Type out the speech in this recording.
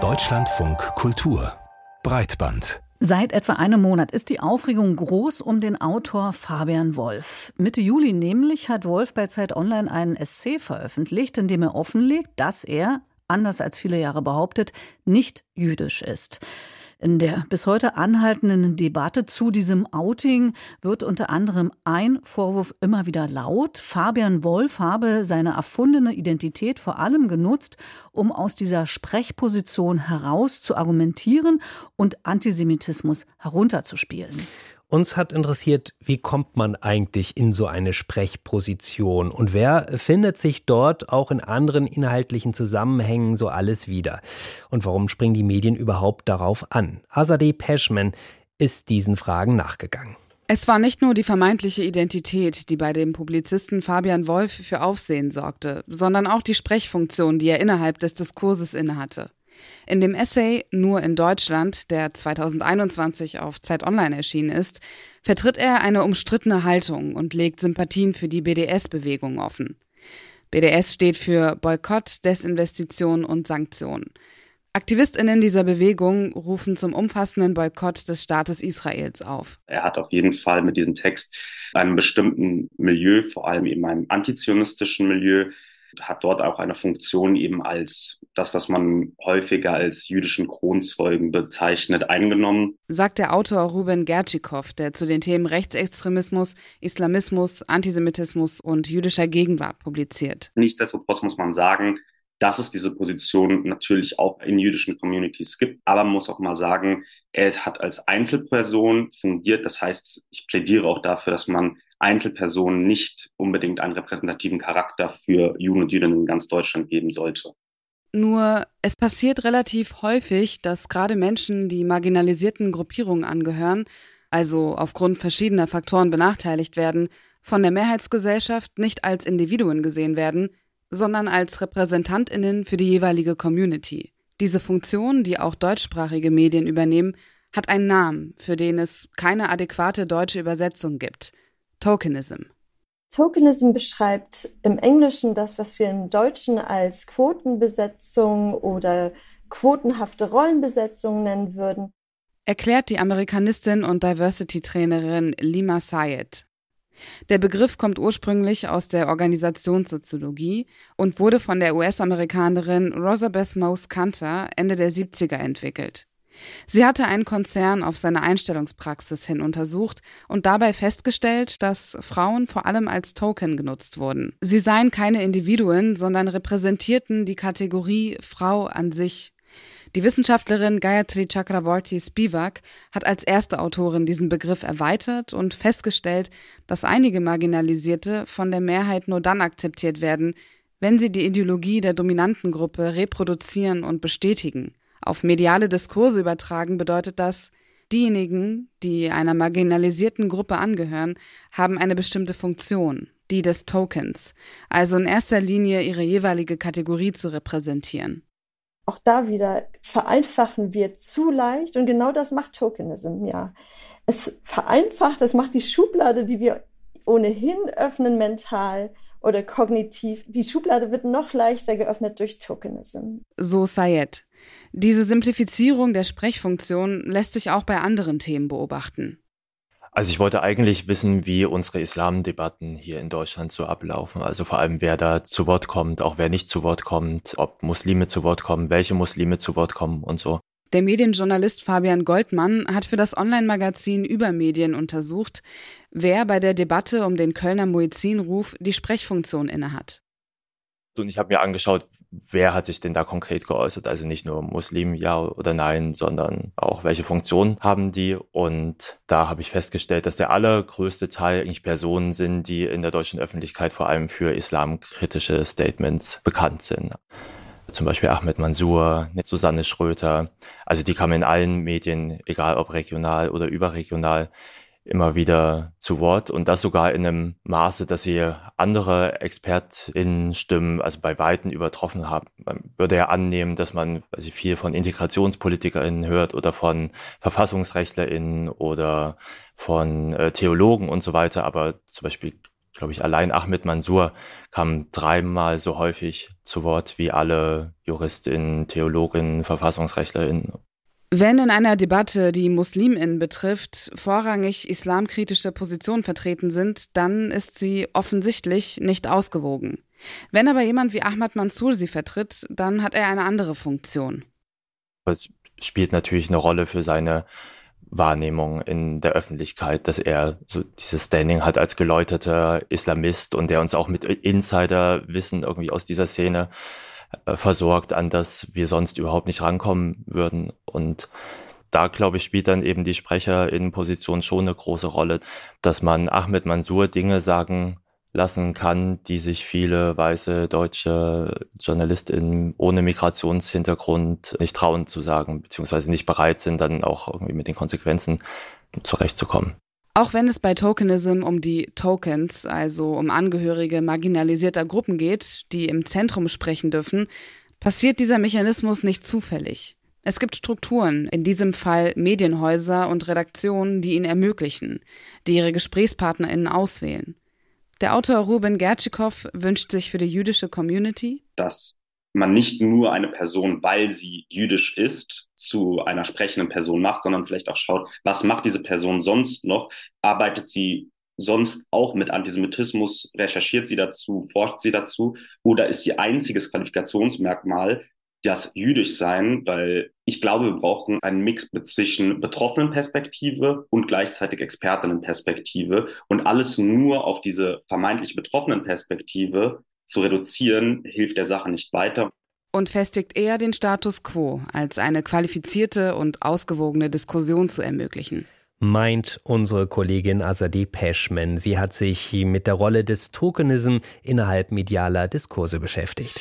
Deutschlandfunk Kultur Breitband Seit etwa einem Monat ist die Aufregung groß um den Autor Fabian Wolf. Mitte Juli nämlich hat Wolf bei Zeit Online einen Essay veröffentlicht, in dem er offenlegt, dass er, anders als viele Jahre behauptet, nicht jüdisch ist. In der bis heute anhaltenden Debatte zu diesem Outing wird unter anderem ein Vorwurf immer wieder laut. Fabian Wolf habe seine erfundene Identität vor allem genutzt, um aus dieser Sprechposition heraus zu argumentieren und Antisemitismus herunterzuspielen. Uns hat interessiert, wie kommt man eigentlich in so eine Sprechposition und wer findet sich dort auch in anderen inhaltlichen Zusammenhängen so alles wieder? Und warum springen die Medien überhaupt darauf an? Azadeh Peschman ist diesen Fragen nachgegangen. Es war nicht nur die vermeintliche Identität, die bei dem Publizisten Fabian Wolf für Aufsehen sorgte, sondern auch die Sprechfunktion, die er innerhalb des Diskurses innehatte. In dem Essay Nur in Deutschland, der 2021 auf Zeit Online erschienen ist, vertritt er eine umstrittene Haltung und legt Sympathien für die BDS-Bewegung offen. BDS steht für Boykott, Desinvestition und Sanktionen. AktivistInnen dieser Bewegung rufen zum umfassenden Boykott des Staates Israels auf. Er hat auf jeden Fall mit diesem Text einem bestimmten Milieu, vor allem eben einem antizionistischen Milieu, hat dort auch eine Funktion eben als das, was man häufiger als jüdischen Kronzeugen bezeichnet, eingenommen. Sagt der Autor Ruben Gertschikow, der zu den Themen Rechtsextremismus, Islamismus, Antisemitismus und jüdischer Gegenwart publiziert. Nichtsdestotrotz muss man sagen, dass es diese Position natürlich auch in jüdischen Communities gibt. Aber man muss auch mal sagen, er hat als Einzelperson fungiert. Das heißt, ich plädiere auch dafür, dass man Einzelpersonen nicht unbedingt einen repräsentativen Charakter für Juden und Jüdinnen in ganz Deutschland geben sollte. Nur es passiert relativ häufig, dass gerade Menschen, die marginalisierten Gruppierungen angehören, also aufgrund verschiedener Faktoren benachteiligt werden, von der Mehrheitsgesellschaft nicht als Individuen gesehen werden, sondern als Repräsentantinnen für die jeweilige Community. Diese Funktion, die auch deutschsprachige Medien übernehmen, hat einen Namen, für den es keine adäquate deutsche Übersetzung gibt. Tokenism. Tokenism beschreibt im Englischen das, was wir im Deutschen als Quotenbesetzung oder quotenhafte Rollenbesetzung nennen würden. Erklärt die Amerikanistin und Diversity-Trainerin Lima Sayed. Der Begriff kommt ursprünglich aus der Organisationssoziologie und wurde von der US-Amerikanerin Rosabeth Mose Kanter Ende der 70er entwickelt. Sie hatte einen Konzern auf seine Einstellungspraxis hin untersucht und dabei festgestellt, dass Frauen vor allem als Token genutzt wurden. Sie seien keine Individuen, sondern repräsentierten die Kategorie Frau an sich die Wissenschaftlerin Gayatri Chakravorty Spivak hat als erste Autorin diesen Begriff erweitert und festgestellt, dass einige Marginalisierte von der Mehrheit nur dann akzeptiert werden, wenn sie die Ideologie der dominanten Gruppe reproduzieren und bestätigen. Auf mediale Diskurse übertragen bedeutet das, diejenigen, die einer marginalisierten Gruppe angehören, haben eine bestimmte Funktion, die des Tokens, also in erster Linie ihre jeweilige Kategorie zu repräsentieren auch da wieder vereinfachen wir zu leicht und genau das macht Tokenism, ja. Es vereinfacht, es macht die Schublade, die wir ohnehin öffnen mental oder kognitiv, die Schublade wird noch leichter geöffnet durch Tokenism. So Sayed. Diese Simplifizierung der Sprechfunktion lässt sich auch bei anderen Themen beobachten. Also ich wollte eigentlich wissen, wie unsere Islamdebatten hier in Deutschland so ablaufen. Also vor allem, wer da zu Wort kommt, auch wer nicht zu Wort kommt, ob Muslime zu Wort kommen, welche Muslime zu Wort kommen und so. Der Medienjournalist Fabian Goldmann hat für das Online-Magazin Übermedien untersucht, wer bei der Debatte um den Kölner Muezzinruf die Sprechfunktion innehat. Und ich habe mir angeschaut, wer hat sich denn da konkret geäußert? Also nicht nur Muslim ja oder nein, sondern auch welche Funktion haben die? Und da habe ich festgestellt, dass der allergrößte Teil eigentlich Personen sind, die in der deutschen Öffentlichkeit vor allem für islamkritische Statements bekannt sind. Zum Beispiel Ahmed Mansour, Susanne Schröter. Also die kamen in allen Medien, egal ob regional oder überregional, immer wieder zu Wort und das sogar in einem Maße, dass sie andere ExpertInnen-Stimmen also bei Weitem übertroffen haben. Man würde ja annehmen, dass man also viel von IntegrationspolitikerInnen hört oder von VerfassungsrechtlerInnen oder von äh, Theologen und so weiter, aber zum Beispiel glaube ich, allein Ahmed Mansour kam dreimal so häufig zu Wort wie alle Juristinnen, Theologinnen, Verfassungsrechtlerinnen. Wenn in einer Debatte, die Musliminnen betrifft, vorrangig islamkritische Positionen vertreten sind, dann ist sie offensichtlich nicht ausgewogen. Wenn aber jemand wie Ahmad Mansour sie vertritt, dann hat er eine andere Funktion. Es spielt natürlich eine Rolle für seine Wahrnehmung in der Öffentlichkeit, dass er so dieses Standing hat als geläuterter Islamist und der uns auch mit Insiderwissen irgendwie aus dieser Szene äh, versorgt, an das wir sonst überhaupt nicht rankommen würden. Und da, glaube ich, spielt dann eben die Sprecherinnenposition schon eine große Rolle, dass man Ahmed Mansour Dinge sagen lassen kann, die sich viele weiße deutsche JournalistInnen ohne Migrationshintergrund nicht trauen zu sagen, beziehungsweise nicht bereit sind, dann auch irgendwie mit den Konsequenzen zurechtzukommen. Auch wenn es bei Tokenism um die Tokens, also um Angehörige marginalisierter Gruppen geht, die im Zentrum sprechen dürfen, passiert dieser Mechanismus nicht zufällig. Es gibt Strukturen, in diesem Fall Medienhäuser und Redaktionen, die ihn ermöglichen, die ihre GesprächspartnerInnen auswählen. Der Autor Ruben Gertschikow wünscht sich für die jüdische Community, dass man nicht nur eine Person, weil sie jüdisch ist, zu einer sprechenden Person macht, sondern vielleicht auch schaut, was macht diese Person sonst noch? Arbeitet sie sonst auch mit Antisemitismus? Recherchiert sie dazu? Forscht sie dazu? Oder ist sie einziges Qualifikationsmerkmal das jüdisch sein, weil ich glaube, wir brauchen einen Mix zwischen betroffenen Perspektive und gleichzeitig Expertinnenperspektive und alles nur auf diese vermeintlich betroffenen Perspektive zu reduzieren, hilft der Sache nicht weiter. Und festigt eher den Status quo, als eine qualifizierte und ausgewogene Diskussion zu ermöglichen meint unsere Kollegin Azadeh Peschman. Sie hat sich mit der Rolle des Tokenism innerhalb medialer Diskurse beschäftigt.